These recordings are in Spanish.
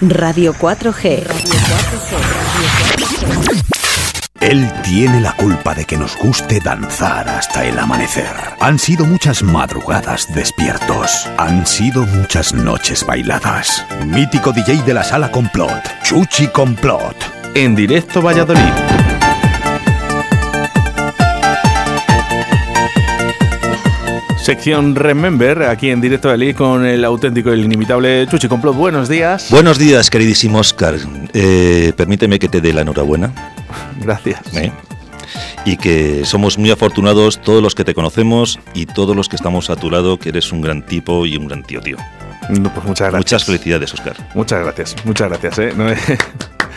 Radio 4G. Él tiene la culpa de que nos guste danzar hasta el amanecer. Han sido muchas madrugadas despiertos. Han sido muchas noches bailadas. Mítico DJ de la sala Complot, Chuchi Complot. En directo Valladolid. Sección Remember, aquí en directo de Ali con el auténtico y el inimitable Chuchi Complot. Buenos días. Buenos días, queridísimo Oscar. Eh, permíteme que te dé la enhorabuena. Gracias. ¿Eh? Y que somos muy afortunados todos los que te conocemos y todos los que estamos a tu lado, que eres un gran tipo y un gran tío, tío. pues muchas gracias. Muchas felicidades, Oscar. Muchas gracias, muchas gracias. ¿eh?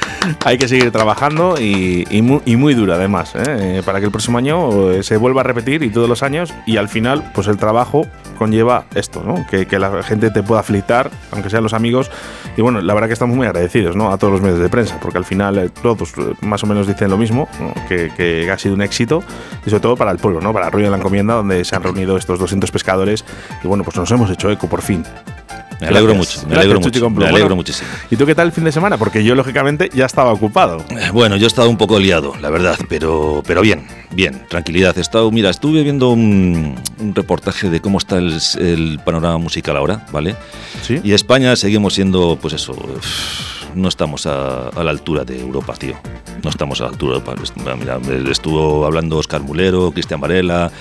hay que seguir trabajando y, muy, duro además, ¿eh? para que el próximo año eh, se vuelva a repetir y todos los años y al final pues el trabajo conlleva esto, ¿no? que, la gente te pueda flirtar, aunque sean los amigos. Y bueno, la verdad que estamos muy agradecidos ¿no? a todos los medios de prensa, porque al final eh, todos más o menos dicen lo mismo, que, ha sido un éxito y sobre todo para el pueblo, ¿no? para Ruido de la Encomienda, donde se han reunido estos 200 pescadores y bueno, pues nos hemos hecho eco por fin. Me alegro mucho, me alegro mucho. Me alegro muchísimo. ¿Y tú qué tal el fin de semana? Porque yo, lógicamente, ya estaba ocupado. Eh, bueno, yo he estado un poco liado, la verdad, pero, pero bien, bien, tranquilidad. He estado, mira, estuve viendo un, reportaje de cómo está el, panorama musical ahora, ¿vale? Sí. Y España seguimos siendo, pues eso, no estamos a, la altura de Europa, tío. No estamos a la altura de Europa. Mira, estuvo hablando Oscar Mulero, Cristian Varela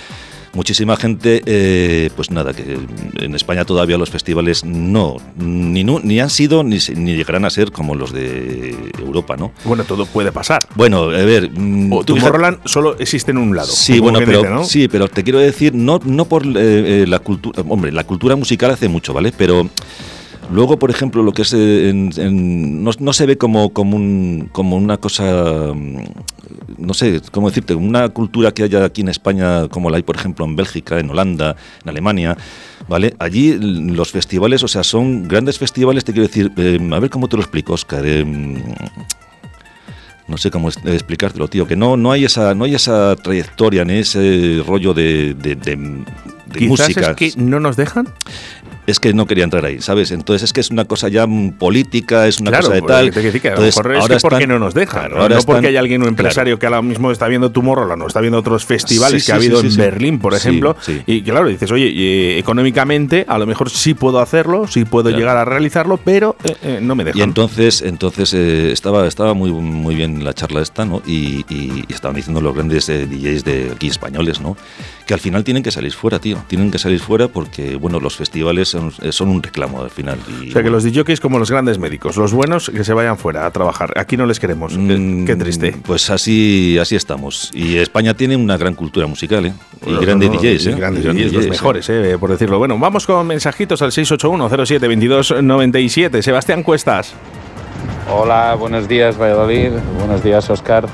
muchísima gente, eh, pues nada, que en España todavía los festivales no, ni, ni han sido ni, ni llegarán a ser como los de Europa, ¿no? Bueno, todo puede pasar. Bueno, a ver... Mm, o Tomorrowland solo existe en un lado. Sí, bueno, pero, sí, pero te quiero decir, no, no por eh, eh, la cultura... Hombre, la cultura musical hace mucho, ¿vale? Pero... Luego, por ejemplo, lo que es no, se ve como, como, un, como una cosa mm, no sé, ¿cómo decirte? Una cultura que haya aquí en España, como la hay, por ejemplo, en Bélgica, en Holanda, en Alemania, ¿vale? Allí los festivales, o sea, son grandes festivales, te quiero decir, eh, a ver cómo te lo explico, Oscar. Eh, no sé cómo explicártelo, tío, que no, no, hay esa, no hay esa trayectoria ni ese rollo de, de, de, música. es que no nos dejan? Es que no quería entrar ahí, ¿sabes? Entonces es que es una cosa ya política, es una cosa de tal. Te decir que ahora es porque no nos dejan, ¿no? no porque hay alguien, un empresario que ahora mismo está viendo Tomorrowland no está viendo otros festivales que ha habido en Berlín, por ejemplo, y claro, dices, oye, eh, económicamente a lo mejor sí puedo hacerlo, sí puedo llegar a realizarlo, pero eh, eh, no me dejan. Y entonces, entonces estaba, estaba muy, muy bien la charla esta, ¿no? Y, estaban diciendo los grandes DJs de aquí españoles, ¿no? Que al final tienen que salir fuera, tío, tienen que salir fuera porque, bueno, los festivales eh, son, un reclamo al final. o sea que los DJs como los grandes médicos, los buenos que se vayan fuera a trabajar. Aquí no les queremos. qué, mm, triste. Pues así, así estamos. Y España tiene una gran cultura musical, ¿eh? Y grandes DJs, ¿eh? Grandes DJs, los mejores, ¿eh? por decirlo. Bueno, vamos con mensajitos al 681-07-2297. Sebastián Cuestas. Hola, buenos días Valladolid, buenos días Oscar.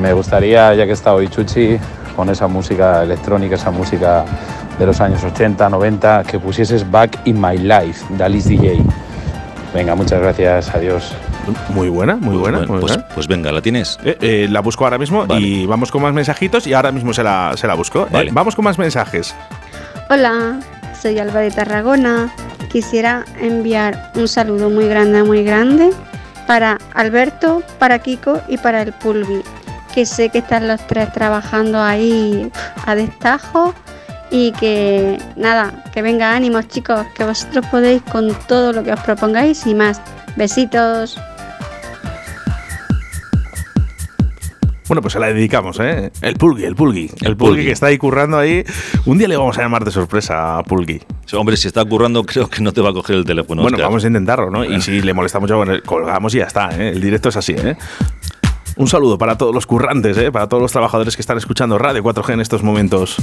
Me gustaría, ya que está hoy Chuchi, con esa música electrónica, esa música de los años 80, 90, que pusieses Back in My Life de Alice DJ. Venga, muchas gracias, adiós. Muy buena, muy, buena. pues, pues, venga, ¿la tienes? Eh, eh, la busco ahora mismo y vamos con más mensajitos y ahora mismo se la, se la busco. Eh, vamos con más mensajes. Hola, soy Alba de Tarragona. Quisiera enviar un saludo muy grande, muy grande para Alberto, para Kiko y para el Pulvi, que sé que están los tres trabajando ahí a destajo y que nada, que venga ánimos chicos, que vosotros podéis con todo lo que os propongáis y más. Besitos. Bueno, pues se la dedicamos, ¿eh? El Pulgui, el Pulgui. El, Pulgui, que está ahí currando ahí. Un día le vamos a llamar de sorpresa a Pulgui. Hombre, si está currando, creo que no te va a coger el teléfono. Bueno, vamos a intentarlo, ¿no? Y si le molestamos, ya, colgamos y ya está, ¿eh? El directo es así, ¿eh? Un saludo para todos los currantes, ¿eh? Para todos los trabajadores que están escuchando Radio 4G en estos momentos.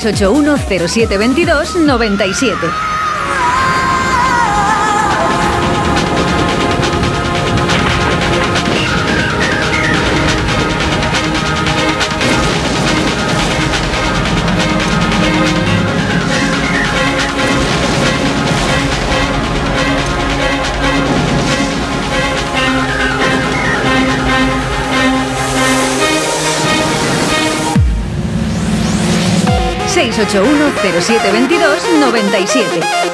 681 0722 97. Veintidós 97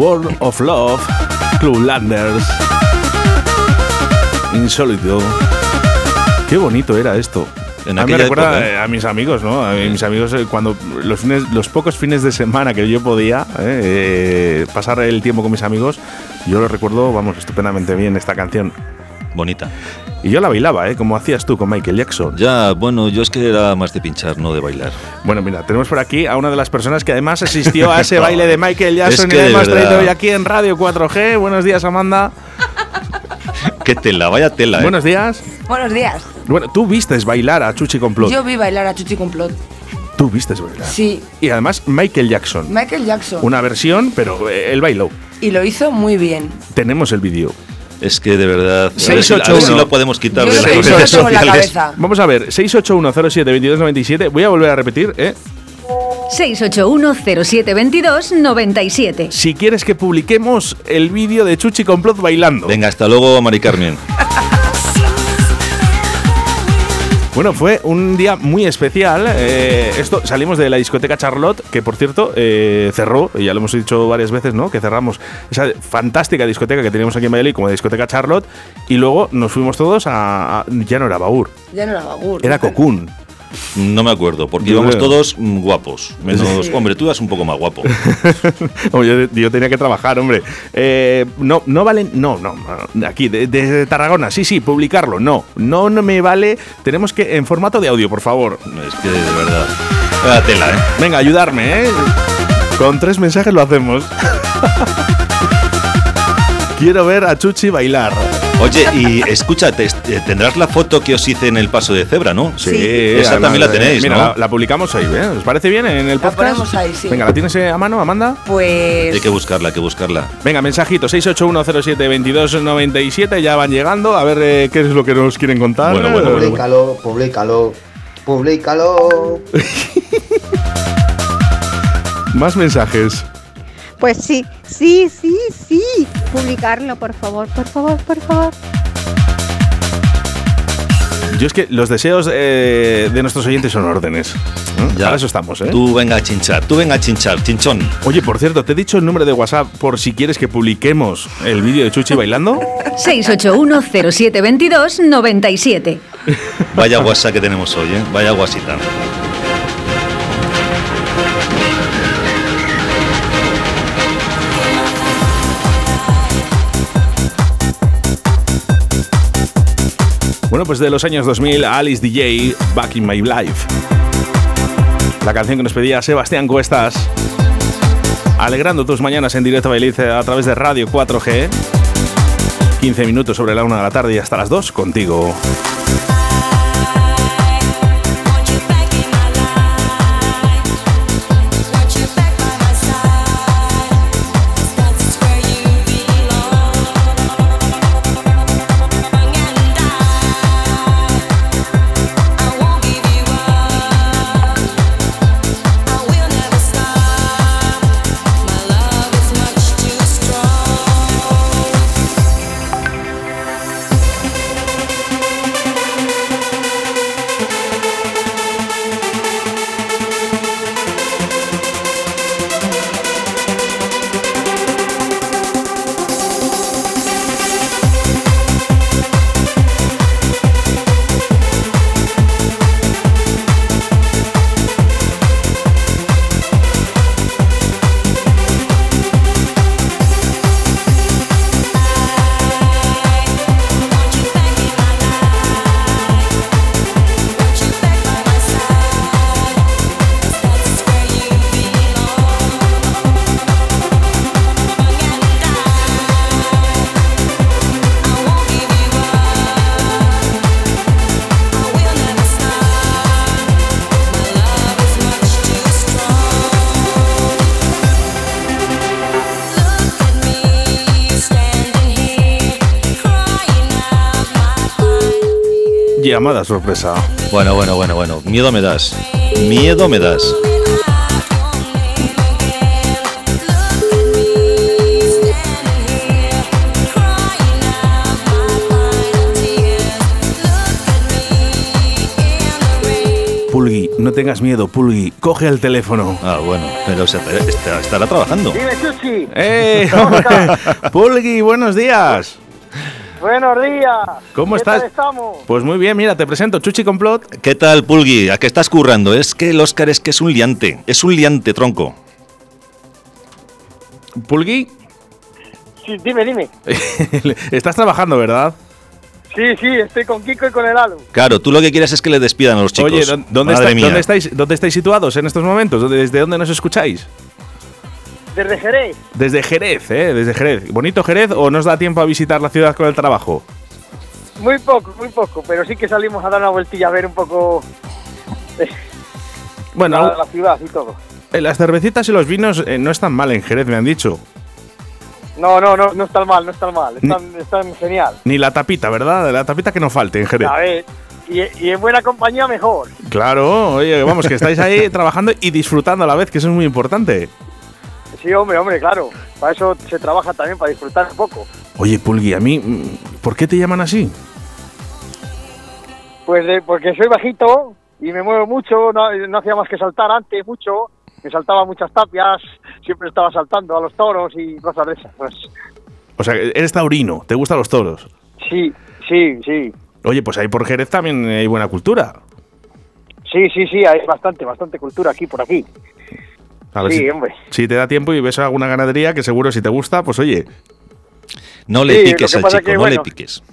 World of Love, Landers, Insólito. Qué bonito era esto. a mí me recuerda ¿eh? a mis amigos, ¿no? A mis amigos eh, cuando los, los pocos fines de semana que yo podía eh, pasar el tiempo con mis amigos, yo lo recuerdo, vamos, estupendamente bien esta canción. Bonita. Y yo la bailaba, ¿eh? Como hacías tú con Michael Jackson. Ya, bueno, yo es que era más de pinchar, no de bailar. Bueno, mira, tenemos por aquí a una de las personas que además asistió a ese baile de Michael Jackson y además traído hoy aquí en Radio 4G. Buenos días, Amanda. Qué tela, vaya tela, ¿eh? Buenos días. Buenos días. Bueno, tú vistes bailar a Chuchi Complot. Yo vi bailar a Chuchi Complot. Tú vistes bailar. Sí. Y además Michael Jackson. Michael Jackson. Una versión, pero eh, él bailó. Y lo hizo muy bien. Tenemos el vídeo. Es que de verdad, 681. a ver si lo podemos quitar de las redes la sociales. Vamos a ver, 681072297. Voy a volver a repetir, ¿eh? 681 0722 97. Si quieres que publiquemos el vídeo de Chuchi Complot bailando. Venga, hasta luego, Mari Carmen. Bueno, fue un día muy especial. Eh, esto salimos de la discoteca Charlotte, que por cierto eh, cerró, y ya lo hemos dicho varias veces, ¿no? Que cerramos esa fantástica discoteca que teníamos aquí en Valladolid como discoteca Charlotte, y luego nos fuimos todos a, a- ya no era Baur, Ya no era Bagur. era Cocoon. No me acuerdo, porque íbamos creo. todos mm, guapos. Menos, Sí. hombre, tú eras un poco más guapo. Yo, yo tenía que trabajar, hombre. Eh, no, no valen. No, no. Aquí, de, de Tarragona, sí, sí, publicarlo. No, no, no me vale. Tenemos que. En formato de audio, por favor. Es que de verdad. Tela, ¿eh? Venga, ayudarme, ¿eh? Con tres mensajes lo hacemos. Quiero ver a Chuchi bailar. Oye, y escúchate, tendrás la foto que os hice en el paso de cebra, ¿no? Sí, Esa además, también la eh, tenéis, Mira, ¿no? la, la publicamos hoy, ¿eh? ¿Os parece bien en el La podcast? ponemos ahí, sí. Venga, ¿la tienes eh, a mano, Amanda? Pues. Hay que buscarla, hay que buscarla. Venga, mensajito 681072297, ya van llegando. A ver eh, qué es lo que nos quieren contar. Bueno, bueno, bueno. Publícalo, publícalo, publícalo. Más mensajes. Pues sí, sí, sí, sí. Publicarlo, por favor, por favor, por favor. Yo es que los deseos eh, de nuestros oyentes son órdenes. ¿eh? Ya. Para eso estamos, ¿eh? Tú venga a chinchar, tú venga a chinchar, chinchón. Oye, por cierto, te he dicho el número de WhatsApp por si quieres que publiquemos el vídeo de Chuchi bailando. 681 0722 97. Vaya guasa que tenemos hoy, ¿eh? Vaya guasita. Bueno, pues de los años 2000, Alice DJ, Back in My Life. La canción que nos pedía Sebastián Cuestas. Alegrando tus mañanas en directo Bailice a través de Radio 4G. 15 minutos sobre la 1 de la tarde y hasta las 2 contigo. Sorpresa. Bueno, bueno, bueno, bueno. Miedo me das. Miedo me das. Pulgui, no tengas miedo, Pulgui. Coge el teléfono. Ah, bueno, pero se- está- estará trabajando. Dime, Chuchi. ¡Eh! Pulgui, buenos días. Buenos días. ¿Cómo ¿Qué estás? tal estamos? Pues muy bien, mira, te presento Chuchi Complot. ¿Qué tal, Pulgui? ¿A qué estás currando? Es que el Oscar es que es un liante. Es un liante, tronco. Pulgui, Sí, dime, dime. estás trabajando, ¿verdad? Sí, sí, estoy con Kiko y con el Alu. Claro, tú lo que quieres es que le despidan a los chicos. Oye, ¿dó- ¿dónde, Madre está- mía. dónde estáis, ¿dónde estáis situados en estos momentos? ¿Dónde- ¿Desde dónde nos escucháis? Desde Jerez. Desde Jerez, ¿eh? Desde Jerez. ¿Bonito Jerez o nos da tiempo a visitar la ciudad con el trabajo? Muy poco, muy poco, pero sí que salimos a dar una vueltilla a ver un poco eh, Bueno, la, la ciudad y todo. eh, las cervecitas y los vinos eh, no están mal en Jerez, me han dicho. No, no, no, no están mal, no están mal, están, están genial. Ni la tapita, ¿verdad? La tapita que no falte en Jerez. A ver, y, y en buena compañía mejor. Claro, oye, vamos, que estáis ahí trabajando y disfrutando a la vez, que eso es muy importante. Sí, hombre, hombre, claro. Para eso se trabaja también, para disfrutar un poco. Oye, Pulgui, a mí, mm, ¿por qué te llaman así? Pues de- porque soy bajito y me muevo mucho, no, no hacía más que saltar antes mucho, me saltaba muchas tapias, siempre estaba saltando a los toros y cosas de esas. Pues O sea, eres taurino, te gustan los toros. sí, sí, sí. Oye, pues ahí por Jerez también hay buena cultura. Sí, sí, sí, hay bastante, bastante cultura aquí, por aquí. A ver Sí, si, hombre. si te da tiempo y ves alguna ganadería que seguro si te gusta, pues oye. No le Sí, piques al chico, que, no le piques.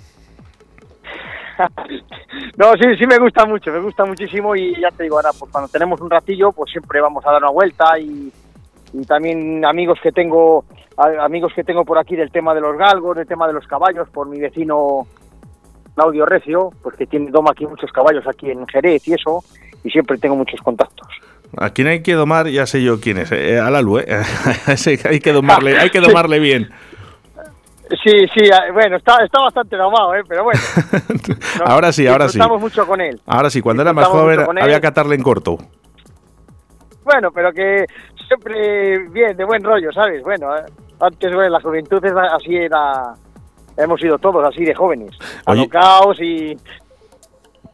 No, sí, sí me gusta mucho, me gusta muchísimo y ya te digo, ahora pues cuando tenemos un ratillo, pues siempre vamos a dar una vuelta y, y también amigos que tengo, amigos que tengo por aquí del tema de los galgos, del tema de los caballos, por mi vecino Claudio Recio, pues que tiene doma aquí muchos caballos aquí en Jerez y eso, y siempre tengo muchos contactos. A quien hay que domar, ya sé yo quién es. Eh, a Lalu, ¿eh? Ese hay que domarle, hay que domarle bien. Sí, sí, ah, bueno, está, está bastante domado, ¿eh? pero bueno. Ahora sí, ahora sí. Mucho con él. Ahora sí, cuando era más joven había que atarle en corto. Bueno, pero que siempre bien, de buen rollo, ¿sabes? Bueno, eh, antes, bueno, la juventud es así era... Hemos sido todos así de jóvenes, Oye. alocaos y...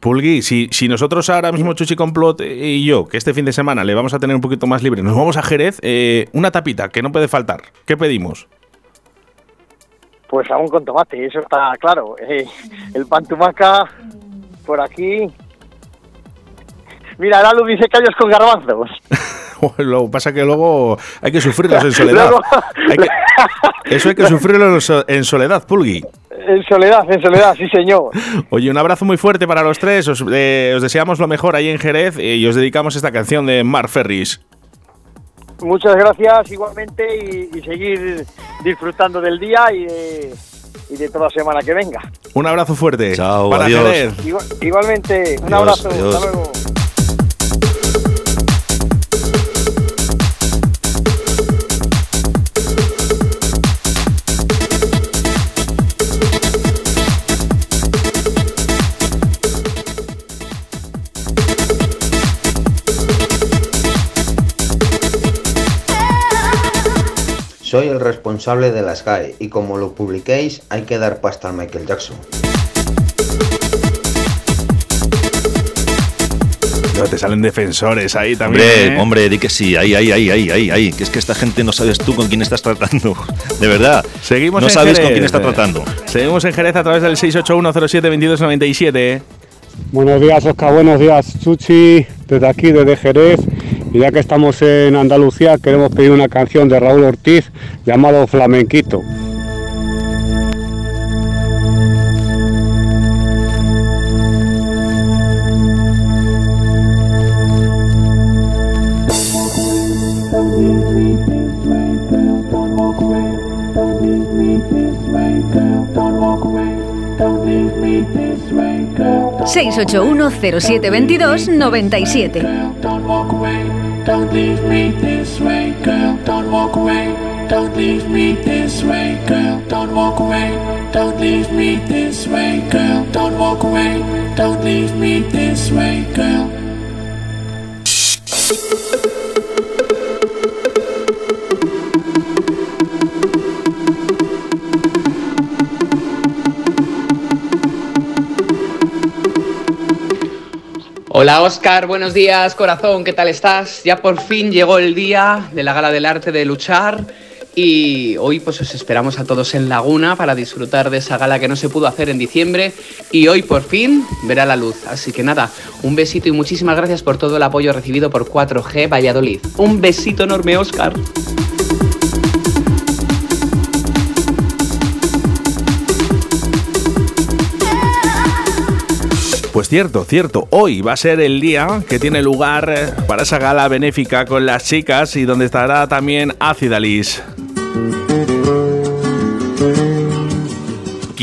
Pulgui, si, si nosotros ahora mismo, Chuchi Complot y yo, que este fin de semana le vamos a tener un poquito más libre, nos vamos a Jerez, eh, una tapita que no puede faltar. ¿Qué pedimos? Pues aún con tomate, eso está claro. Eh, el pan tumaca por aquí... Mira, Lalu dice callos con garbanzos. Lo que pasa que luego hay que sufrirlos en soledad. Luego- Hay que- eso hay que sufrirlo en so- en soledad, Pulgui. En soledad, en soledad, sí señor. Oye, un abrazo muy fuerte para los tres. Os, eh, os deseamos lo mejor ahí en Jerez eh, y os dedicamos esta canción de Mar Ferris. Muchas gracias igualmente y, y seguir disfrutando del día y de, y de toda semana que venga. Un abrazo fuerte. Chao, para adiós. Jerez. Igual- igualmente, un Adiós, abrazo, adiós. hasta luego. Responsable de la Sky y como lo publiquéis hay que dar pasta al Michael Jackson. No, te salen defensores ahí también. Hombre, ¿eh? hombre, di que sí, ahí, ahí, ahí, ahí, ahí, ahí. Que es que esta gente no sabes tú con quién estás tratando. De verdad. Seguimos no en sabes Jerez. con quién está tratando. Seguimos en Jerez a través del 681072297. Buenos días, Oscar. Buenos días, Chuchi. Desde aquí, desde Jerez. Y ya que estamos en Andalucía, queremos pedir una canción de Raúl Ortiz llamado Flamenquito. Don't 681-0722-97. Don't leave me this way, girl. Don't walk away. Don't leave me this way, girl. Don't walk away. Don't leave me this way, girl. Don't walk away. don't leave me this way, girl. Hola Oscar, buenos días corazón, ¿qué tal estás? Ya por fin llegó el día de la Gala del Arte de Luchar y hoy pues os esperamos a todos en Laguna para disfrutar de esa gala que no se pudo hacer en diciembre y hoy por fin verá la luz. Así que nada, un besito y muchísimas gracias por todo el apoyo recibido por 4G Valladolid. Un besito enorme Oscar. Pues cierto, cierto. Hoy va a ser el día que tiene lugar eh, para esa gala benéfica con las chicas y donde estará también Acidalis.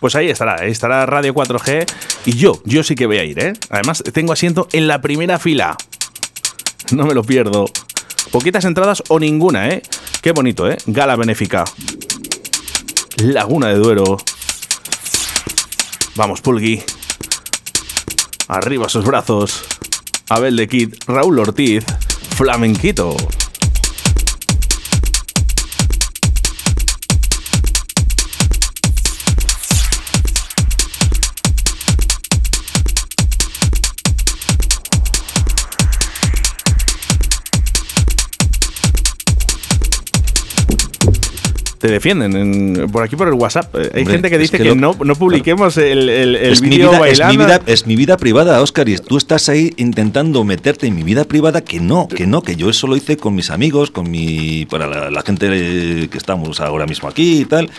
Pues ahí estará, ahí estará Radio 4G y yo, yo sí que voy a ir, ¿eh? Además, tengo asiento en la primera fila. No me lo pierdo. Poquitas entradas o ninguna, ¿eh? Qué bonito, ¿eh? Gala benéfica. Laguna de Duero. Vamos, Pulgui. Arriba sus brazos. Abel de Kid, Raúl Ortiz, Flamenquito. Te defienden en- por aquí por el WhatsApp. Eh, Hay Hombre, gente que es dice que que, lo- no, no publiquemos el, el, el es, mi vídeo vida, es, mi bailando. vida, es mi vida privada, Oscar, y tú estás ahí intentando meterte en mi vida privada, que no, que no, que yo eso lo hice con mis amigos, con mi para la, la gente eh, que estamos ahora mismo aquí y tal.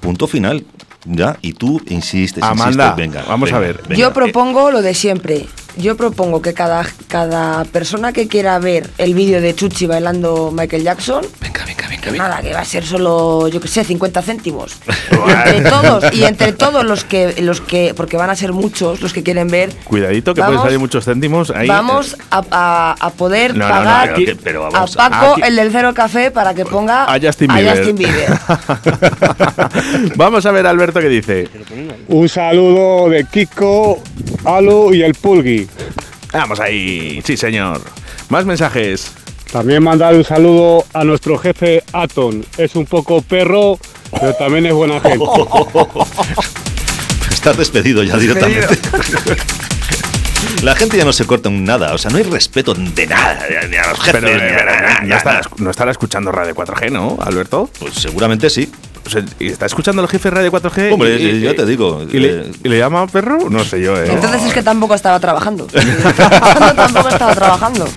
Punto final. Ya, y tú insistes, Amanda, insistes, venga. vamos venga, a ver. venga. Yo propongo lo de siempre. Yo propongo que cada, cada persona que quiera ver el vídeo de Chuchi bailando Michael Jackson, venga, venga, venga, que nada, que va a ser solo, yo que sé, 50 céntimos. entre todos, y entre todos los que, los que, porque van a ser muchos los que quieren ver, Cuidadito que Vamos- pueden salir muchos céntimos ahí. vamos a, a- a poder No, no, no, pagar pero a Paco, aquí- el del Cero Café, para que ponga A Justin Bieber. Bieber. Vamos a ver, Alberto, qué dice. Un saludo de Kiko, Alu y el Pulgui. Vamos ahí, sí, señor. Más mensajes. También mandar un saludo a nuestro jefe Aton. Es un poco perro, pero también es buena gente. Estás despedido ya directamente. La gente ya no se corta un nada, o sea, no hay respeto de nada, ni a los jefes, Pero, ni a pero, nada, no, nada. estará, no estará escuchando Radio 4G, ¿no, Alberto? Pues seguramente sí. O sea, ¿y ¿Está escuchando el jefe de Radio 4G? Hombre, Y- y- ya te digo. ¿Y le, eh, y le llama perro? No sé yo, ¿eh? Entonces es que tampoco estaba trabajando. tampoco estaba trabajando.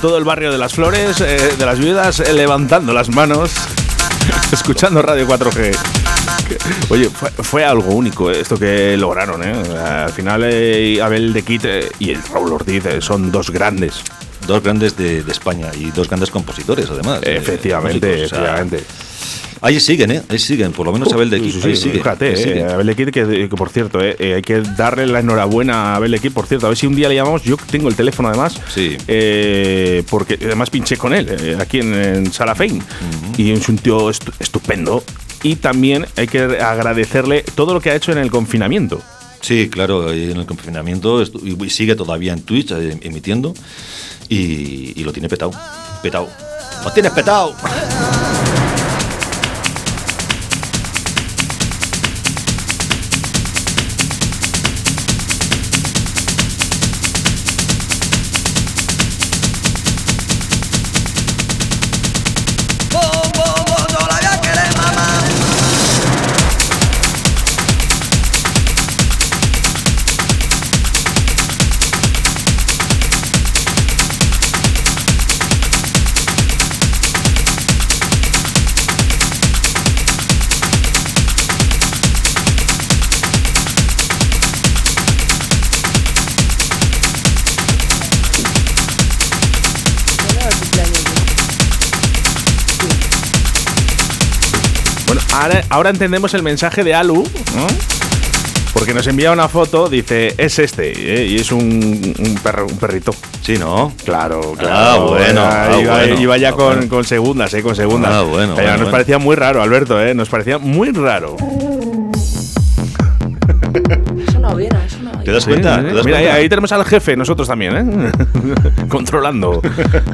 Todo el barrio de las flores, eh, de las viudas, eh, levantando las manos, escuchando Radio 4G. Oye, fue, fue algo único esto que lograron. ¿eh? Al final, eh, Abel de Kit y el Raúl Ortiz son dos grandes. Dos grandes de, de España y dos grandes compositores, además. eh, Efectivamente, músicos, o sea, efectivamente. Ahí siguen, ¿eh? Ahí siguen, por lo menos Abel de Sí, Kid. sí, sí, sigue, Fíjate, eh. Abel de Kid, que, que por cierto, eh, eh, hay que darle la enhorabuena a Abel de Kid, por cierto. A ver si un día le llamamos. Yo tengo el teléfono además. Sí. eh, porque además pinché con él eh, aquí en, en Sala Fein. Y es un tío estu- estupendo. Y también hay que agradecerle todo lo que ha hecho en el confinamiento. Sí, claro, en el confinamiento y sigue todavía en Twitch eh, emitiendo y, y lo tiene petado. Petado. ¡Lo tienes petado! Ahora, ahora entendemos el mensaje de Alu, ¿no? Porque nos envía una foto, dice, es este, ¿eh? y es un, un perro, un perrito. Sí, ¿no? Claro, Ah, claro. bueno, Ah, iba, bueno, iba ya ah, con, bueno. con segundas, ¿eh? Con segundas. Ah, bueno, Pero bueno, nos parecía muy raro, Alberto, ¿eh? Nos parecía muy raro. ¿Te das Sí, cuenta? sí. ¿Te das Mira, ahí, cuenta? ahí tenemos al jefe, nosotros también, ¿eh? Controlando.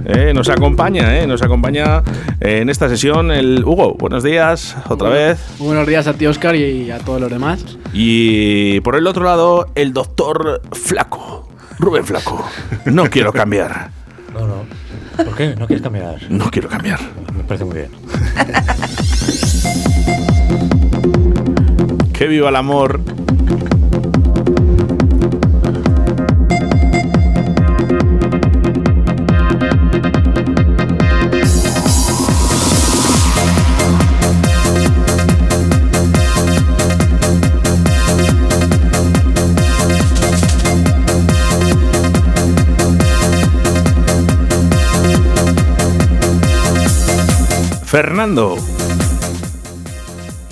Eh, Nos acompaña, ¿eh? Nos acompaña eh, en esta sesión el Hugo. Buenos días, otra vez. Buenos días a ti, Oscar, y a todos los demás. Y por el otro lado, el doctor Flaco. Rubén Flaco. No quiero cambiar. No, no. ¿Por qué? ¿No quieres cambiar? No quiero cambiar. Me parece muy bien. Que viva el amor. Fernando.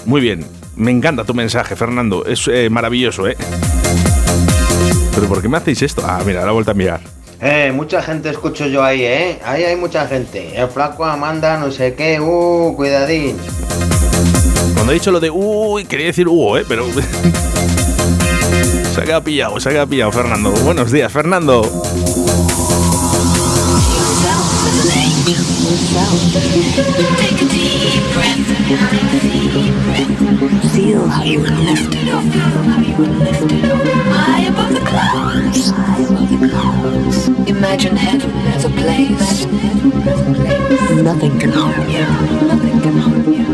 Muy bien. Me encanta tu mensaje, Fernando. Es eh, maravilloso, ¿eh? ¿Pero por qué me hacéis esto? Ah, mira, la vuelta a mirar. Eh, mucha gente escucho yo ahí, ¿eh? Ahí hay mucha gente. El flaco Amanda, no sé qué. Uh, cuidadín. Cuando he dicho lo de uy, quería decir Hugo, ¿eh? Pero. se ha quedado pillado, se ha quedado pillado, Fernando. Buenos días, Fernando. Take a deep breath. Feel how you are lifted up. High the clouds. High above the clouds. Imagine heaven as a place. Nothing can harm you. Nothing can harm you.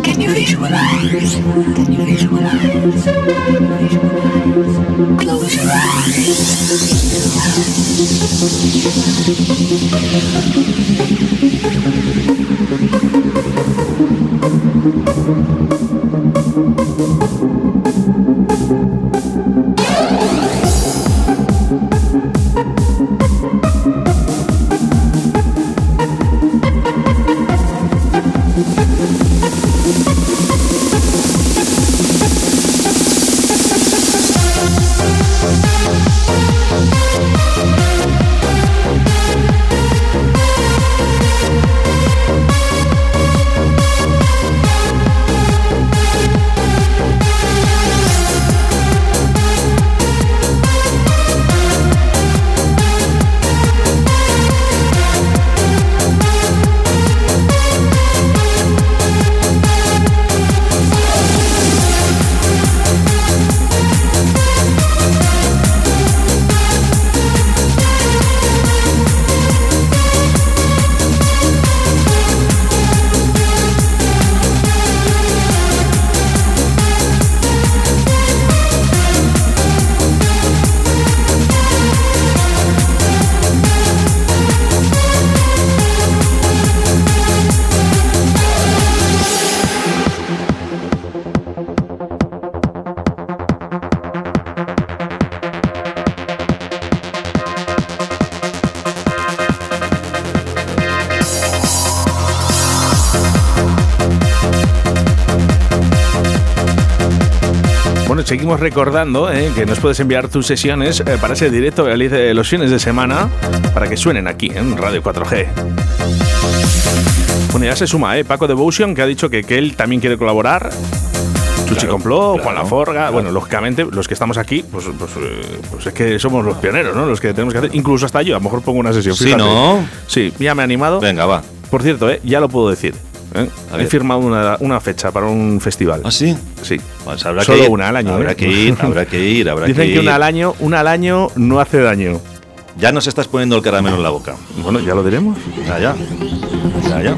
Can you visualize? Can you visualize? Close your eyes. Recordando eh, que nos puedes enviar tus sesiones eh, para ese directo que realice los fines de semana para que suenen aquí en Radio 4G. Bueno, ya se suma, ¿eh? Paco Devotion, que ha dicho que, que él también quiere colaborar. Chuchi Claro, Complot, Juan Laforga. claro. Bueno, lógicamente, los que estamos aquí, pues, pues, eh, pues es que somos los pioneros, ¿no? Los que tenemos que hacer. Incluso hasta yo, a lo mejor pongo una sesión. Sí, fíjate. ¿no? Sí, ya me he animado. Venga, va. Por cierto, ¿eh? ya lo puedo decir. ¿Eh? A He firmado una, una fecha para un festival. ¿Ah, sí? Sí. Pues habrá Solo que ir. una al año. Habrá ¿eh? que ir, habrá que ir, habrá Dicen que una al año, una al año no hace daño. Ya nos estás poniendo el caramelo en la boca. Bueno, ya lo diremos. Ya, ya. Ya, ya.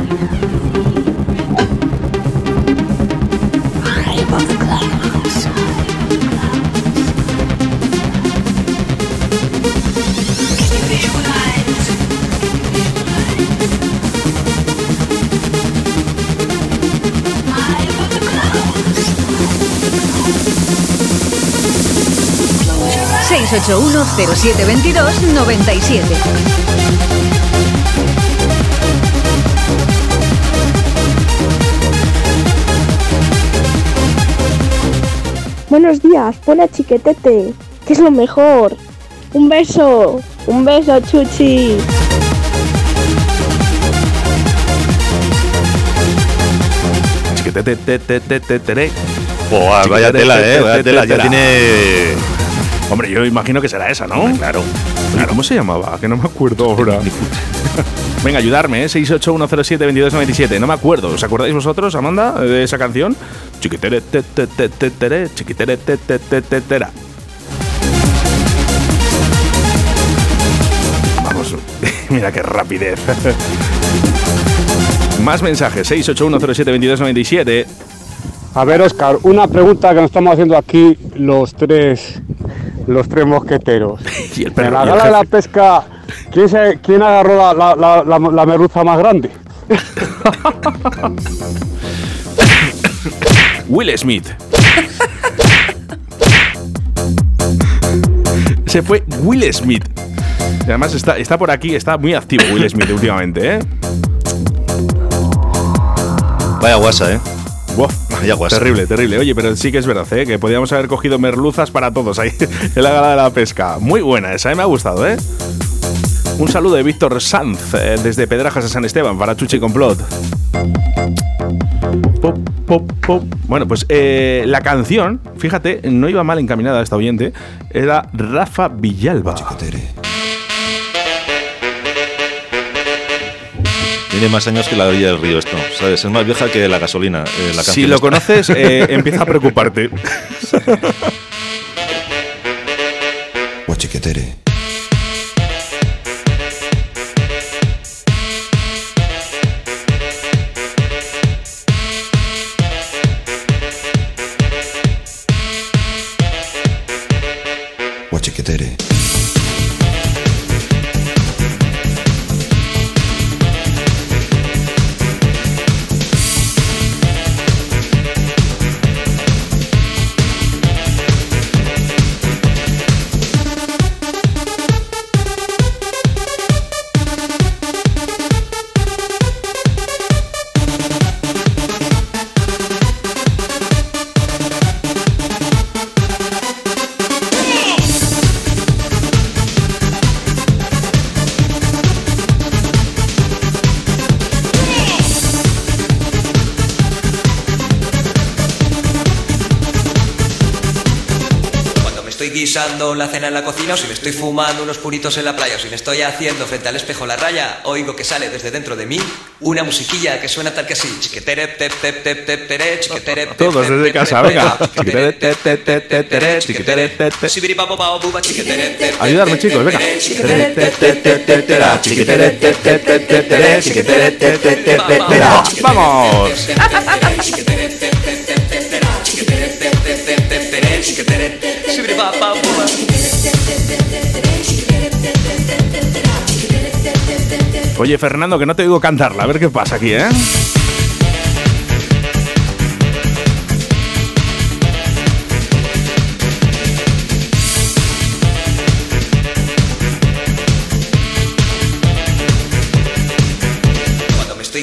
Siete. Buenos días, pon a chiquetete, que es lo mejor. Un beso, un beso, Chuchi. Chiquetetetetetetere. Buah, vaya tela, eh, vaya tela, ya tiene. Hombre, yo imagino que será esa, ¿no? Claro. Claro. ¿Cómo se llamaba? Que no me acuerdo ahora. Venga, ayudarme, ¿eh? 681072297. No me acuerdo. ¿Os acordáis vosotros, Amanda, de esa canción? Chiquiteretetetetere, chiquiteretetetetera. Vamos, mira qué rapidez. Más mensajes, 681072297. A ver, Oscar, una pregunta que nos estamos haciendo aquí los tres, los tres mosqueteros. Y el En la y el gala de la pesca, ¿quién, se- quién agarró la, la- la- la- la merluza más grande? Will Smith. Se fue Will Smith. Y además está, está por aquí, está muy activo Will Smith últimamente, ¿eh? Vaya guasa, eh. Buah, Vaya guasa. terrible, terrible. Oye, pero sí que es verdad, ¿eh? Que podíamos haber cogido merluzas para todos ahí en la gala de la pesca. Muy buena esa, ¿eh? me ha gustado, ¿eh? Un saludo de Víctor Sanz eh, desde Pedrajas de San Esteban para Chuchi Complot. Pop, pop, pop. Bueno, pues eh, la canción, fíjate, no iba mal encaminada esta oyente, era Rafa Villalba. Tiene más años que la orilla del río esto, ¿sabes? Es más vieja que la gasolina. eh, la Si lo esta. conoces, eh, empieza a preocuparte. Guachiquetere. Guachiquetere. Guisando la cena en la cocina o si me estoy fumando unos puritos en la playa o si me estoy haciendo frente al espejo la raya, oigo que sale desde dentro de mí una musiquilla que suena tal que así. Chiquetere, tep, tep, tep, tep, tere, chiquetere, tep, Todos tep, desde tep, casa, tep, venga. tep, Chiquetere, te, te, te, te, tere, chiquetere, te, te. Sibiripapopao, buba, chiquetere, tep, tep, Ayudarme, tep, chicos, venga. tere, Chiquetere, chiquetere, te, te, te, te, tera, chiquetere, te, te, te, te, tere, chiquetere, te, te, te, te, tera. ¡Vamos! Oye, Fernando, que no te digo cantarla. A ver qué pasa aquí, ¿eh?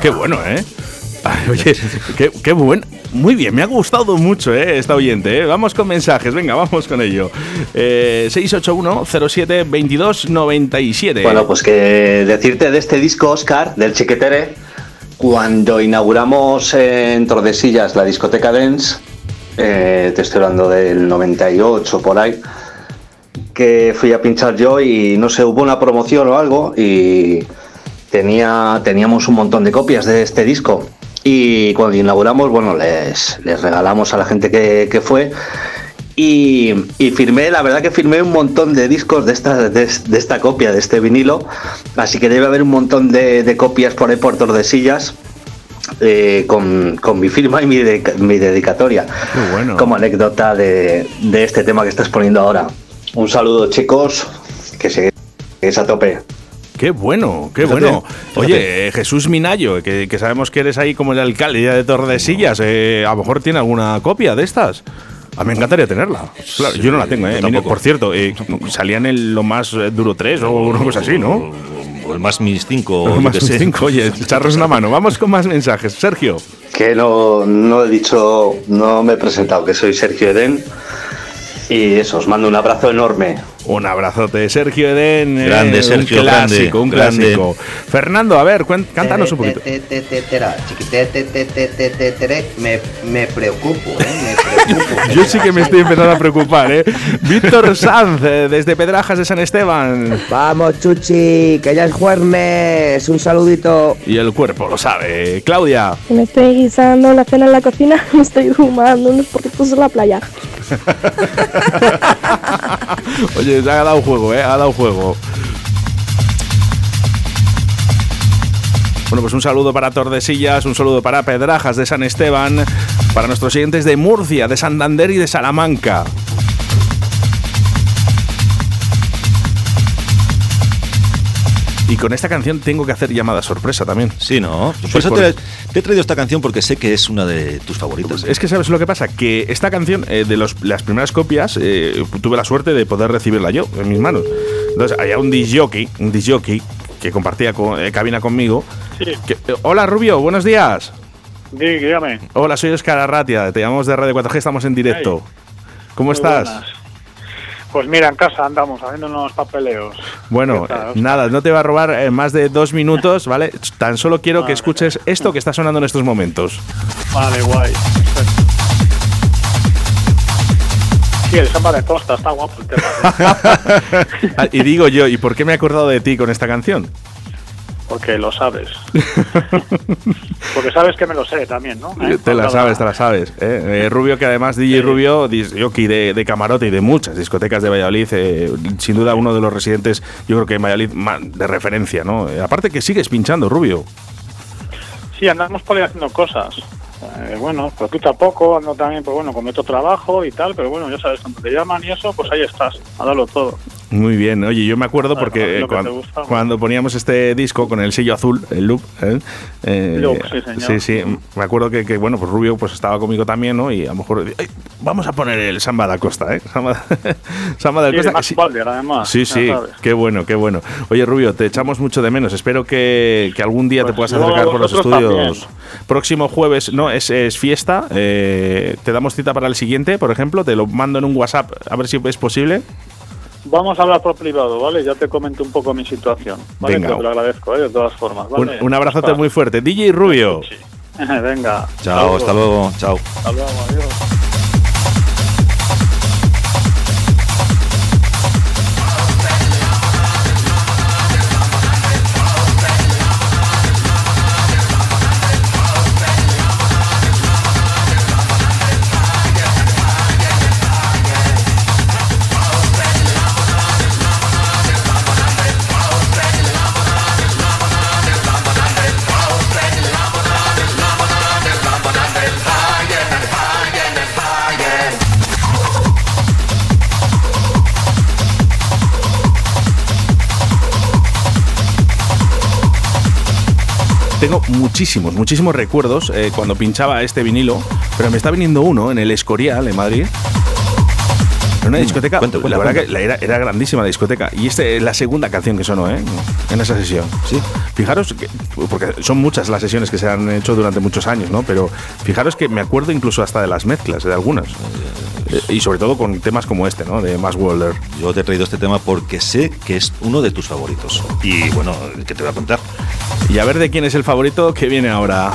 Qué bueno, ¿eh? Oye, qué, qué. Muy bien, me ha gustado mucho ¿eh? esta oyente. ¿eh? Vamos con mensajes, venga, vamos con ello. Eh, 681-07-2297. Bueno, pues que decirte de este disco, Oscar, del Chiquetere, cuando inauguramos en Tordesillas la discoteca Dance, eh, te estoy hablando del 98 por ahí, que fui a pinchar yo y no sé, hubo una promoción o algo y tenía, teníamos un montón de copias de este disco. Y cuando inauguramos, bueno, les, les regalamos a la gente que, que fue. Y, y firmé, la verdad que firmé un montón de discos de esta, de, de esta copia, de este vinilo. Así que debe haber un montón de, de copias por ahí por Tordesillas. eh, con, con mi firma y mi, de- mi dedicatoria como anécdota de, de este tema que estás poniendo ahora. Un saludo chicos, que seguís a tope. Qué bueno, qué Fíjate, bueno. Oye, Jesús Minayo, que, que sabemos que eres ahí como el alcalde ya de Tordesillas, eh, a lo mejor tiene alguna copia de estas. A mí me encantaría tenerla. Claro, yo no la tengo, ¿eh? Mira, por cierto, eh, salían en lo más duro 3 o una cosa así, ¿no? O el más mis 5. O más 5, oye, echarros una mano. Vamos con más mensajes. Sergio. Que no, no he dicho, no me he presentado, que soy Sergio Eden. Y eso, os mando un abrazo enorme. Un abrazote, Sergio Eden. eh, Grande, Sergio, un clásico, un grande, clásico. Fernando, a ver, cántanos un poquito. Me, me preocupo, ¿eh? Me preocupo. Yo sí que me estoy empezando a preocupar, ¿eh? Víctor Sanz, eh, desde Pedrajas de San Esteban. Vamos, Chuchi, que ya es jueves. Un saludito. Y el cuerpo lo sabe. Claudia. Me estoy guisando la cena en la cocina, me estoy fumando unos porritos en la playa. Oye, ha dado juego, ¿eh? Ha dado juego. Bueno, pues un saludo para Tordesillas, un saludo para Pedrajas de San Esteban, para nuestros siguientes de Murcia, de Santander y de Salamanca. Y con esta canción tengo que hacer llamada sorpresa también. Sí, ¿no? Sí, Por eso por- te, te he traído esta canción porque sé que es una de tus favoritas. Es que sabes lo que pasa, que esta canción, eh, de los- las primeras copias, eh, tuve la suerte de poder recibirla yo en mis manos. Entonces, había un disjockey, un disjockey que compartía con- eh, cabina conmigo. Sí. que- eh, Hola Rubio, buenos días. Di- dígame. Hola, soy Oscar Arratia, te llamamos de Radio 4G, estamos en directo. ¿Cómo Muy estás? buenas. Pues mira, en casa andamos haciendo unos papeleos. Bueno, ¿Qué tal, eh, nada, no te va a robar eh, más de dos minutos, ¿vale? Tan solo quiero que escuches esto que está sonando en estos momentos. Vale, guay. Sí, el samba de costa, está guapo el tema. Ah, y digo yo, ¿y por qué me he acordado de ti con esta canción? Porque lo sabes. Porque sabes que me lo sé también, ¿no? ¿Eh? Te la Faltaba- sabes, te la sabes. ¿eh? Eh, Rubio, que además DJ Rubio, jockey de, de camarote y de muchas discotecas de Valladolid, eh, sin duda uno de los residentes, yo creo que en Valladolid de referencia, ¿no? Eh, aparte que sigues pinchando, Rubio. Sí, andamos por ahí haciendo cosas. Eh, bueno, poquito a poco, ando también, pues bueno, con otro trabajo y tal, pero bueno, ya sabes, cuando te llaman y eso, pues ahí estás, a darlo todo. Muy bien, oye, yo me acuerdo porque eh, cuando, cuando poníamos este disco con el sello azul, el Loop, ¿eh? Eh, Loop, sí, señor. sí, sí, me acuerdo que, que, bueno, pues Rubio pues estaba conmigo también, ¿no? Y a lo mejor, "Ay, vamos a poner el Samba da Costa, ¿eh? Samba, Samba da Sí, de Costa. Max Sí. Balder, además. Sí, sí, qué bueno, qué bueno. Oye, Rubio, te echamos mucho de menos. Espero que, que algún día te puedas acercar por los Pues estudios. Próximo jueves, no, es, es fiesta. eh, te damos cita para el siguiente, por ejemplo. Te lo mando en un WhatsApp a ver si es posible. Vamos a hablar por privado, ¿vale? Ya te comento un poco mi situación, ¿vale? Venga. Te lo agradezco, ¿eh? De todas formas, Un, ¿vale? un abrazote muy fuerte. DJ Rubio. Venga. Chao, hasta luego. Chao. Hasta luego, adiós. Tengo muchísimos, muchísimos recuerdos eh, cuando pinchaba este vinilo, pero me está viniendo uno en el Escorial, en Madrid. En una discoteca, cuenta, cuenta, la verdad cuenta. que la era, era grandísima la discoteca. Y esta es la segunda canción que sonó, ¿eh? En esa sesión. Sí. Fijaros, que, porque son muchas las sesiones que se han hecho durante muchos años, ¿no? Pero fijaros que me acuerdo incluso hasta de las mezclas, de algunas. Eh, Y sobre todo con temas como este, ¿no? De Max Walder. Yo te he traído este tema porque sé que es uno de tus favoritos. Y bueno, ¿qué te voy a contar? Y a ver de quién es el favorito que viene ahora.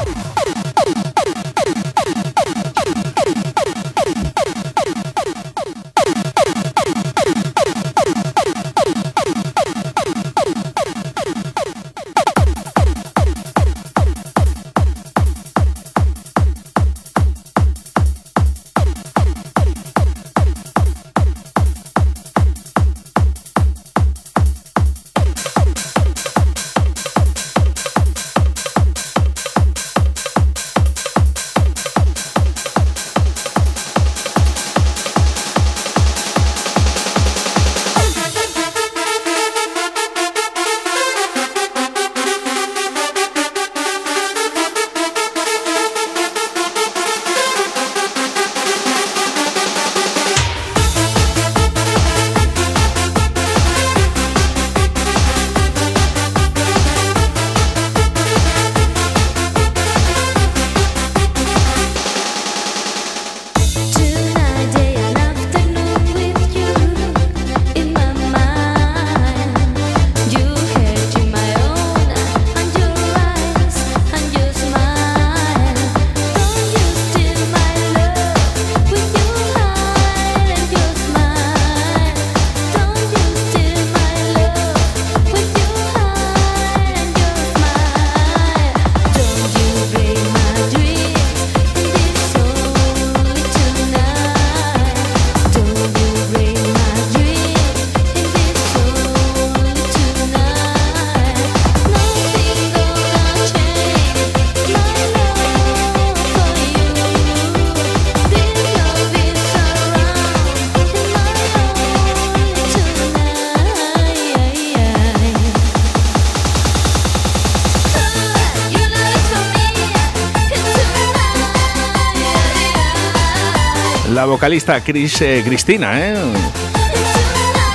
Vocalista Cris, eh, Cristina, ¿eh?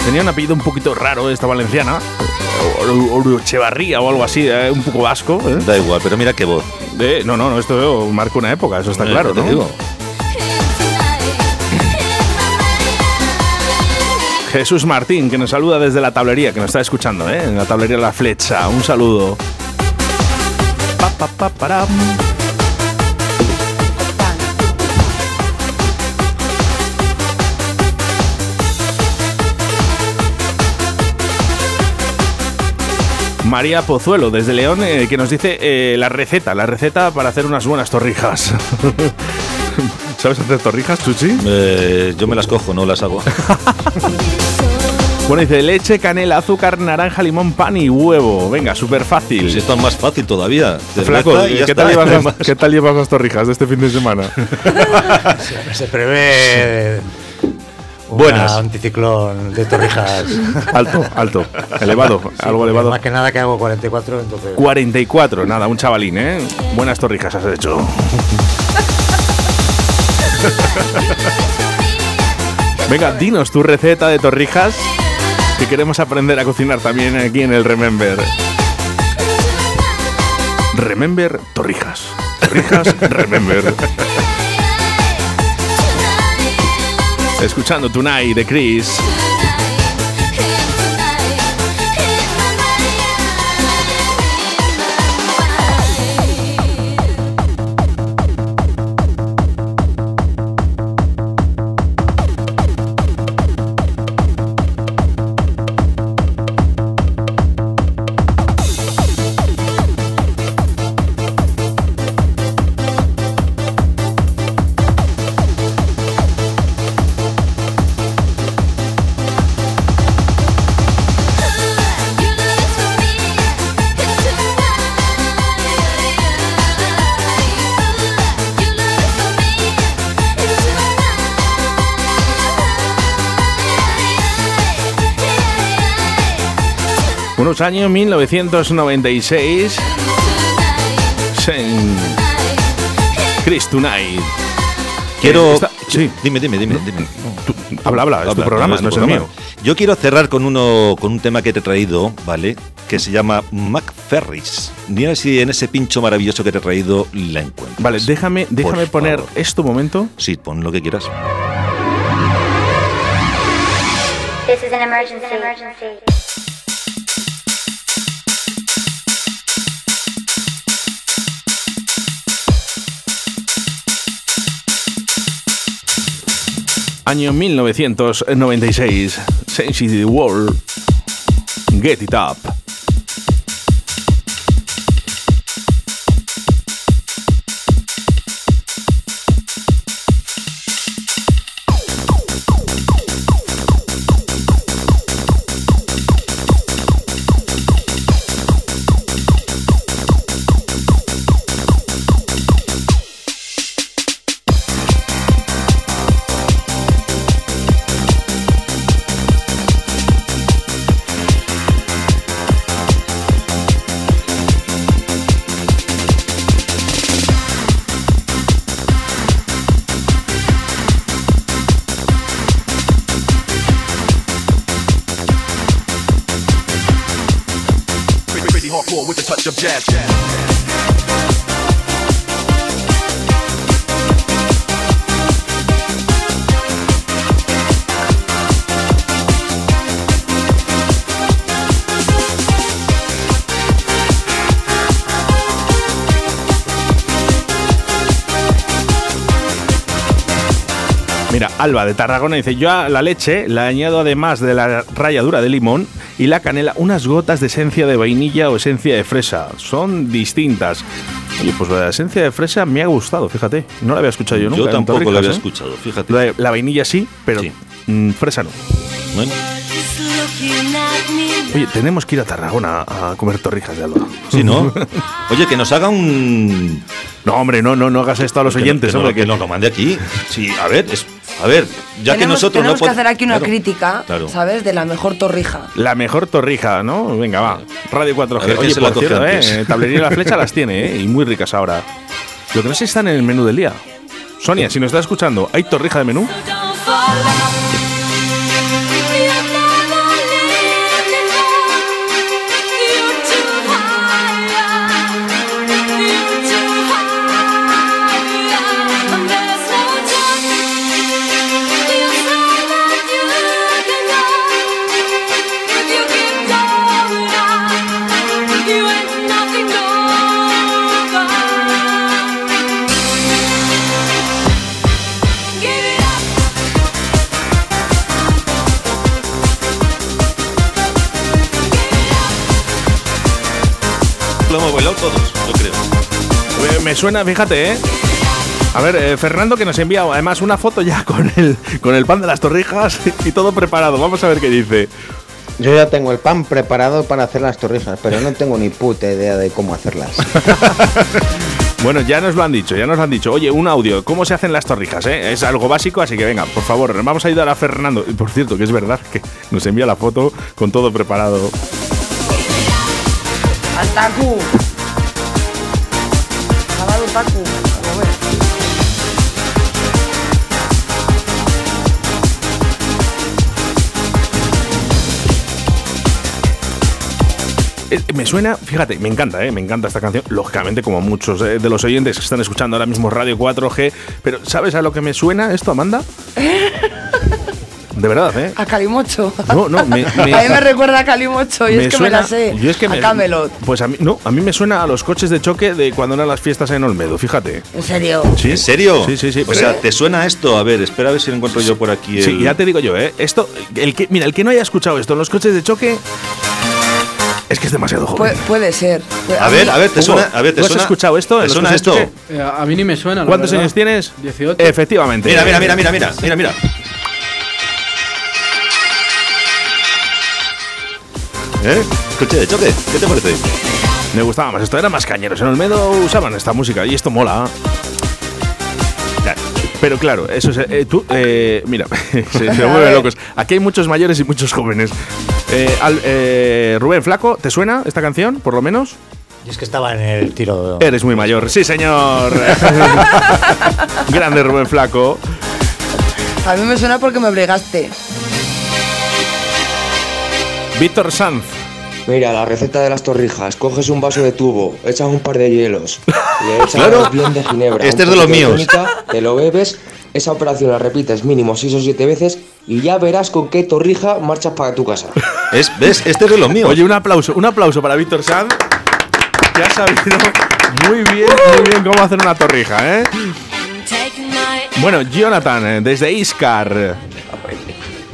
Tenía un apellido un poquito raro esta valenciana. Orochevarría o algo así, eh, un poco vasco. ¿eh? Da igual, pero mira qué voz. Eh, no, no, no, esto marca una época, eso está claro, te ¿no? digo. Jesús Martín, que nos saluda desde la tablería, que nos está escuchando, ¿eh? En la tablería La Flecha. Un saludo. Pa, pa, pa, María Pozuelo, desde León, eh, que nos dice eh, la receta, la receta para hacer unas buenas torrijas. ¿Sabes hacer torrijas, Chuchi? Eh, yo me las cojo, no las hago. Bueno, dice leche, canela, azúcar, naranja, limón, pan y huevo. Venga, súper fácil. Si esto es más fácil todavía. Te Flaco, reza y ya ¿qué está, tal, llevas no hay las, más. qué tal llevas las torrijas de este fin de semana? Se prevé Buenas. anticiclón de torrijas. alto, alto. Elevado, Sí, algo elevado. Más que nada que hago 44, entonces. 44, nada, un chavalín, ¿eh? Buenas torrijas has hecho. Venga, dinos tu receta de torrijas que queremos aprender a cocinar también aquí en el Remember. Remember torrijas. Torrijas Remember. Escuchando Tonight de Chris. Años 1996. en Chris Tonight. Quiero. Eh, sí, Dime, dime, dime. dime. habla, habla, es tu programa, no es el mío. Yo quiero cerrar con uno con un tema que te he traído, ¿vale? Que se llama McFerris. Dime si en ese pincho maravilloso que te he traído la encuentro. Vale, déjame, déjame poner esto un momento. Sí, pon lo que quieras. This is an emergency. emergency. Año 1996. Sensitive World. Get It Up. Alba de Tarragona dice, yo a la leche le añado además de la ralladura de limón y la canela unas gotas de esencia de vainilla o esencia de fresa. Son distintas. Oye, pues la esencia de fresa me ha gustado, fíjate. No la había escuchado yo nunca. Yo tampoco la había ¿eh? escuchado, fíjate. La, la vainilla sí, pero mm, fresa no. Bueno, Oye, tenemos que ir a Tarragona a comer torrijas de Alba. sí, ¿no? Oye, que nos haga un. No, hombre, no, no, no hagas esto a los que no- oyentes, que, no- hombre. que nos lo mande aquí. Sí, a ver, es- a ver, ya que nosotros tenemos no que pod- hacer aquí una Claro, crítica, claro. ¿sabes? De la mejor torrija. La mejor torrija, ¿no? Venga, va. Radio 4G. A ver quién Oye, por cierto. ¿eh? Tablería La Flecha las tiene, ¿eh? Y muy ricas ahora. Lo que no sé si están en el menú del día. Sonia, si nos estás escuchando, ¿hay torrija de menú? Me suena, fíjate, ¿eh? A ver, eh, Fernando que nos envía además una foto ya con el, con el pan de las torrijas y todo preparado. Vamos a ver qué dice. Yo ya tengo el pan preparado para hacer las torrijas, pero no tengo ni puta idea de cómo hacerlas. Bueno, ya nos lo han dicho, ya nos lo han dicho. Oye, un audio, ¿cómo se hacen las torrijas? eh? Es algo básico, así que venga, por favor, vamos a ayudar a Fernando. Y por cierto, que es verdad que nos envía la foto con todo preparado. Al A ver. Me suena, fíjate, me encanta, ¿eh? me encanta esta canción. Lógicamente, como muchos eh, de los oyentes que están escuchando ahora mismo Radio 4G. Pero, ¿sabes a lo que me suena esto, Amanda? De verdad, ¿eh? A Calimocho. No, no, me- me- a mí me recuerda a Calimocho y es que suena- me la sé. yo es que a me- Camelot. Pues a mí, no, a mí me suena a los coches de choque de cuando eran las fiestas en Olmedo, fíjate. ¿En serio? ¿Sí? ¿En serio? Sí, sí, sí. O sea, ¿te suena esto? A ver, espera a ver si lo encuentro yo por aquí. Sí, el- ya te digo yo, ¿eh? Esto, el que, mira, el que no haya escuchado esto en los coches de choque es que es demasiado joven. Puede, puede ser. Puede- A ver, mí- a ver, ¿te Hugo, suena? A ver, ¿te ¿tú has suena? escuchado esto? ¿Te suena esto? Eh, a mí ni me suena. ¿Cuántos verdad. años tienes? 18. Efectivamente. Mira, mira, mira, mira, mira, mira, mira. ¿Eh? Coche de choque, ¿qué te parece? Me gustaba más. Esto era más cañeros. En Olmedo usaban esta música y esto mola. Pero claro, eso es. eh, tú, eh, mira, se, se vuelven locos. Aquí hay muchos mayores y muchos jóvenes. Eh, al- eh, Rubén Flaco, ¿te suena esta canción, por lo menos? Y es que estaba en el tiro. Eres muy mayor. Sí, señor. Grande Rubén Flaco. A mí me suena porque me obligaste. Víctor Sanz. Mira, la receta de las torrijas. Coges un vaso de tubo, echas un par de hielos, le echas Claro. bien de ginebra. Este es de los míos. tónica, te lo bebes, esa operación la repites mínimo 6 o 7 veces y ya verás con qué torrija marchas para tu casa. Es, ¿Ves? Este es de los míos. Oye, un aplauso, un aplauso para Víctor Sanz, que ha sabido muy bien, muy bien cómo hacer una torrija, ¿eh? Bueno, Jonathan, eh, desde Iscar.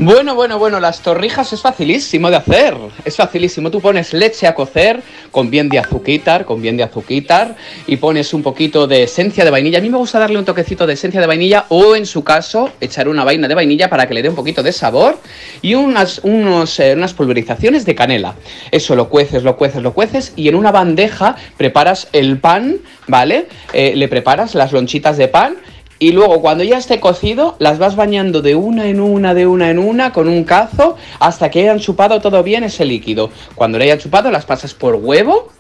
Bueno, bueno, bueno, las torrijas es facilísimo de hacer. Es facilísimo. Tú pones leche a cocer con bien de azuquitar, con bien de azuquitar, y pones un poquito de esencia de vainilla. A mí me gusta darle un toquecito de esencia de vainilla, o en su caso, echar una vaina de vainilla para que le dé un poquito de sabor, y unas, unos, eh, unas pulverizaciones de canela. Eso lo cueces, lo cueces, lo cueces, y en una bandeja preparas el pan, ¿vale? Eh, le preparas las lonchitas de pan. Y luego cuando ya esté cocido, las vas bañando de una en una, de una en una, con un cazo, hasta que hayan chupado todo bien ese líquido. Cuando le hayan chupado, las pasas por huevo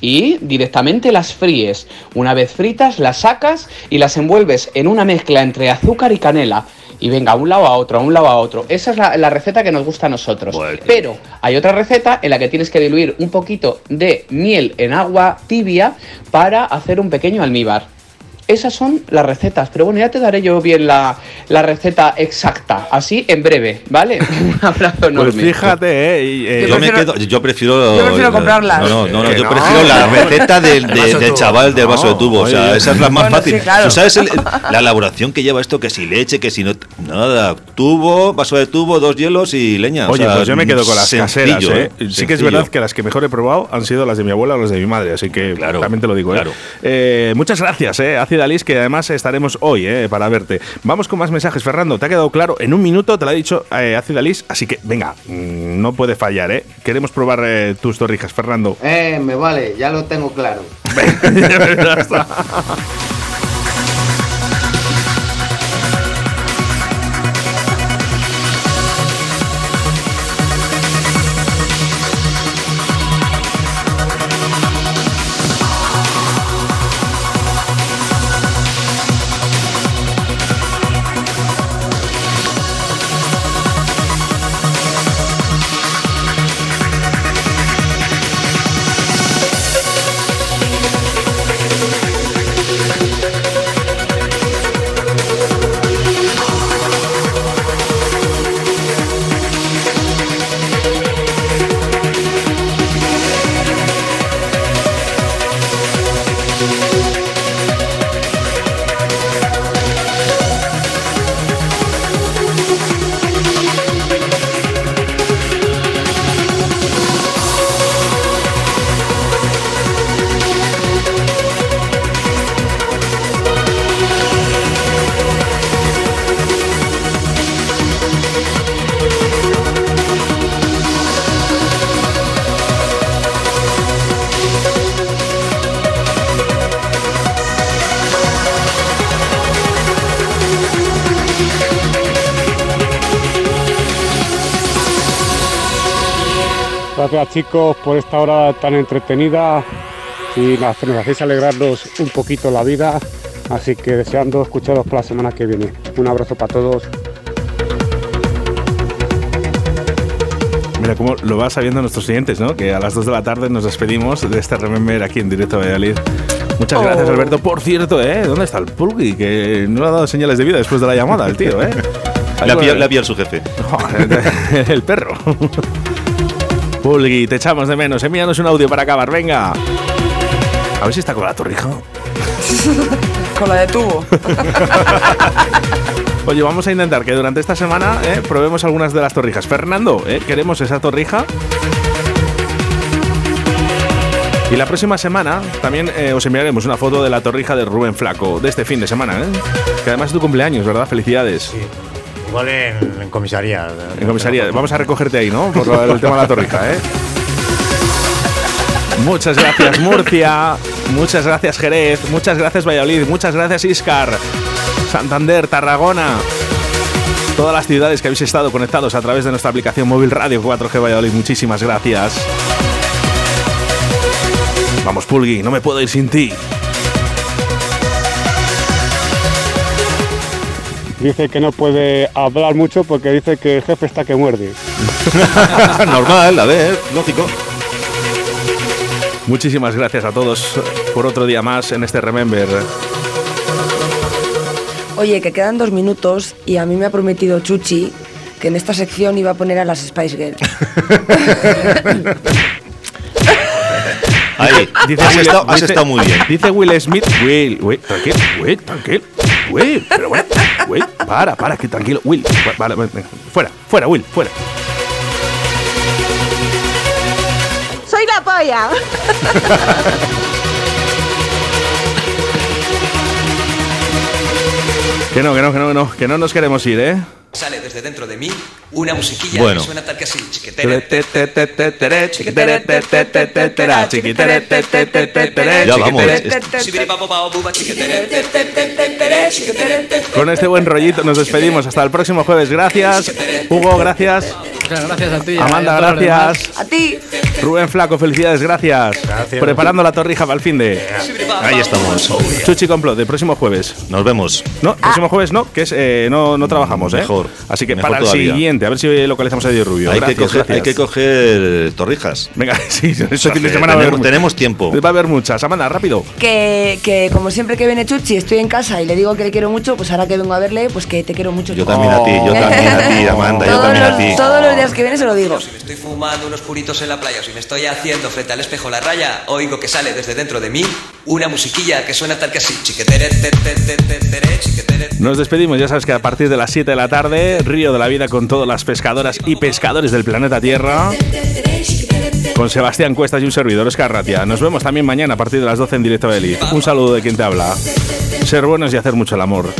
y directamente las fríes. Una vez fritas, las sacas y las envuelves en una mezcla entre azúcar y canela. Y venga, a un lado a otro, a un lado a otro. Esa es la, la receta que nos gusta a nosotros. Pero hay otra receta en la que tienes que diluir un poquito de miel en agua tibia para hacer un pequeño almíbar. Esas son las recetas, pero bueno, ya te daré yo bien la, la receta exacta, así en breve, ¿vale? Un abrazo enorme. Pues fíjate, ¿eh? y, eh, yo, me quedo, yo prefiero. Yo prefiero comprarlas. No, no, no, no, yo no. prefiero la receta del, El de- del chaval del vaso de No, tubo. O sea, esa es la más Bueno, fácil. sí, claro. ¿Tú sabes el- la elaboración que lleva esto? Que si leche, que si no. Nada. Tubo, vaso de tubo, dos hielos y leña. O Oye, sea, pues yo me quedo con las sencillo, caseras, ¿eh? Sí que es Sencillo. verdad que las que mejor he probado han sido las de mi abuela o las de mi madre, así que también te lo digo, ¿eh? claro. Eh, muchas gracias, ¿eh? Ácida Liz, que además estaremos hoy, ¿eh? Para verte. Vamos con más mensajes, Fernando. ¿Te ha quedado claro? En un minuto te lo ha dicho eh, Ácida Liz, así que venga, mm, no puede fallar, ¿eh? Queremos probar eh, tus torrijas, Fernando. Eh, me vale, ya lo tengo claro. Ya está. chicos por esta hora tan entretenida y nos, nos hacéis alegrarnos un poquito la vida. Así que deseando escucharos por la semana que viene. Un abrazo para todos. Mira cómo lo va sabiendo nuestros clientes, ¿no? Que a las 2 de la tarde nos despedimos de este Remember aquí en directo a Valladolid. Muchas Oh. gracias, Alberto. Por cierto, ¿eh? ¿Dónde está el Pulgui? Que no le ha dado señales de vida después de la llamada, el tío, ¿eh? Ha pillado su jefe. Joder, el perro. Pulgui, te echamos de menos. Envíanos un audio para acabar, venga. A ver si está con la torrija. Con la de tubo. Oye, vamos a intentar que durante esta semana eh, probemos algunas de las torrijas. Fernando, ¿eh? ¿queremos esa torrija? Y la próxima semana también eh, os enviaremos una foto de la torrija de Rubén Flaco de este fin de semana, ¿eh? Que además es tu cumpleaños, ¿verdad? Felicidades. Igual en, en comisaría. En comisaría. Vamos a recogerte ahí, ¿no? Por el tema de la torrija, ¿eh? Muchas gracias Murcia, muchas gracias Jerez, muchas gracias Valladolid, muchas gracias Iscar, Santander, Tarragona. todas las ciudades que habéis estado conectados a través de nuestra aplicación móvil Radio 4G Valladolid. Muchísimas gracias. Vamos, Pulgui, no me puedo ir sin ti. Dice que no puede hablar mucho porque dice que el jefe está que muerde. Normal, a ver, lógico. Muchísimas gracias a todos por otro día más en este Remember. Oye, que quedan dos minutos y a mí me ha prometido Chuchi que en esta sección iba a poner a las Spice Girls. Ahí, Dice has, Will- estado, has dice- estado muy bien. Dice Will Smith. Will, Will, tranquilo, Will, tranquilo. Will, pero bueno, Will, para, para, que tranquilo. Will, vale, venga, fuera, fuera, Will, fuera. Soy la polla. Que no, que no, que no, que no, que no nos queremos ir, ¿eh? Sale desde dentro de mí una musiquilla Bueno. que suena tal que así. Ya vamos. Con este buen rollito nos despedimos. Hasta el próximo jueves. Gracias. Hugo, gracias. Muchas gracias a ti. Amanda, a gracias. A ti. Rubén Flaco, felicidades, gracias. Preparando la torrija para el fin de. Ahí estamos. Chuchi Complot, el próximo jueves. Nos vemos. No, próximo jueves no, que es eh, no, no trabajamos, ¿eh? Mejor. Así que Mejor para todavía. el siguiente, a ver si localizamos a Eddie Rubio. Hay, Gracias, que coger, gracias. hay que coger torrijas. Venga, sí, este fin de semana tenemos, tenemos tiempo. Va a haber muchas. Amanda, rápido. Que, que como siempre que viene Chuchi estoy en casa y le digo que le quiero mucho, pues ahora que vengo a verle, pues que te quiero mucho. Yo también a ti, yo también a ti, Amanda, yo todos, también a los, ti. todos los días que viene se lo digo. Si me estoy fumando unos puritos en la playa o si me estoy haciendo frente al espejo la raya, oigo que sale desde dentro de mí una musiquilla que suena tal que así. Nos despedimos, ya sabes que a partir de las 7 de la tarde, Río de la Vida con todas las pescadoras y pescadores del planeta Tierra. Con Sebastián Cuestas y un servidor, Oscar Ratia. Nos vemos también mañana a partir de las 12 en directo de Elite. Un saludo de quien te habla. Ser buenos y hacer mucho el amor.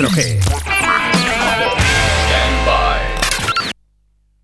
Radio 4G.